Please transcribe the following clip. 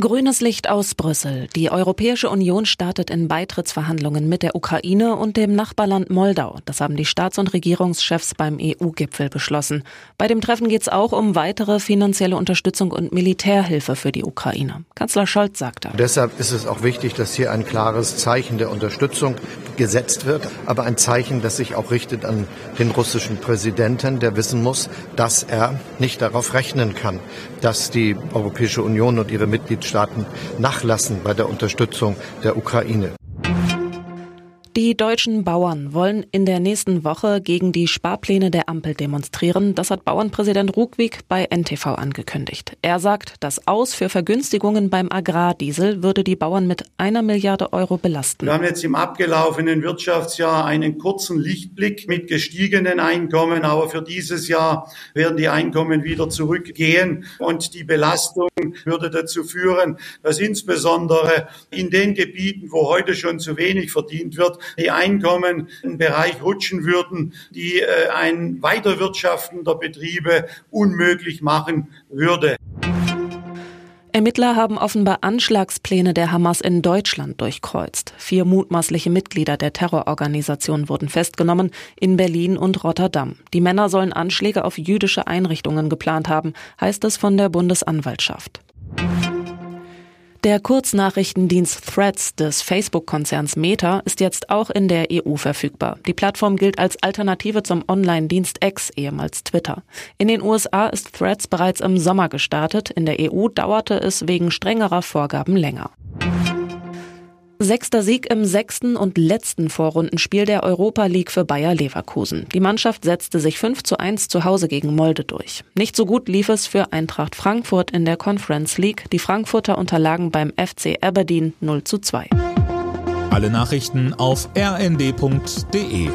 Grünes Licht aus Brüssel. Die Europäische Union startet in Beitrittsverhandlungen mit der Ukraine und dem Nachbarland Moldau. Das haben die Staats- und Regierungschefs beim EU-Gipfel beschlossen. Bei dem Treffen geht es auch um weitere finanzielle Unterstützung und Militärhilfe für die Ukraine. Kanzler Scholz sagte. Deshalb ist es auch wichtig, dass hier ein klares Zeichen der Unterstützung gesetzt wird, aber ein Zeichen, das sich auch richtet an den russischen Präsidenten, der wissen muss, dass er nicht darauf rechnen kann, dass die Europäische Union und ihre Mitglieder Mitgliedstaaten nachlassen bei der Unterstützung der Ukraine. Die deutschen Bauern wollen in der nächsten Woche gegen die Sparpläne der Ampel demonstrieren. Das hat Bauernpräsident Ruckwieg bei NTV angekündigt. Er sagt, das Aus für Vergünstigungen beim Agrardiesel würde die Bauern mit einer Milliarde Euro belasten. Wir haben jetzt im abgelaufenen Wirtschaftsjahr einen kurzen Lichtblick mit gestiegenen Einkommen, aber für dieses Jahr werden die Einkommen wieder zurückgehen und die Belastung würde dazu führen, dass insbesondere in den Gebieten, wo heute schon zu wenig verdient wird, die Einkommen im Bereich rutschen würden, die äh, ein Weiterwirtschaften der Betriebe unmöglich machen würde. Ermittler haben offenbar Anschlagspläne der Hamas in Deutschland durchkreuzt. Vier mutmaßliche Mitglieder der Terrororganisation wurden festgenommen in Berlin und Rotterdam. Die Männer sollen Anschläge auf jüdische Einrichtungen geplant haben, heißt es von der Bundesanwaltschaft. Der Kurznachrichtendienst Threads des Facebook-Konzerns Meta ist jetzt auch in der EU verfügbar. Die Plattform gilt als Alternative zum Online-Dienst X, ehemals Twitter. In den USA ist Threads bereits im Sommer gestartet. In der EU dauerte es wegen strengerer Vorgaben länger. Sechster Sieg im sechsten und letzten Vorrundenspiel der Europa League für Bayer Leverkusen. Die Mannschaft setzte sich 5 zu 1 zu Hause gegen Molde durch. Nicht so gut lief es für Eintracht Frankfurt in der Conference League. Die Frankfurter unterlagen beim FC Aberdeen 0 zu 2. Alle Nachrichten auf rnd.de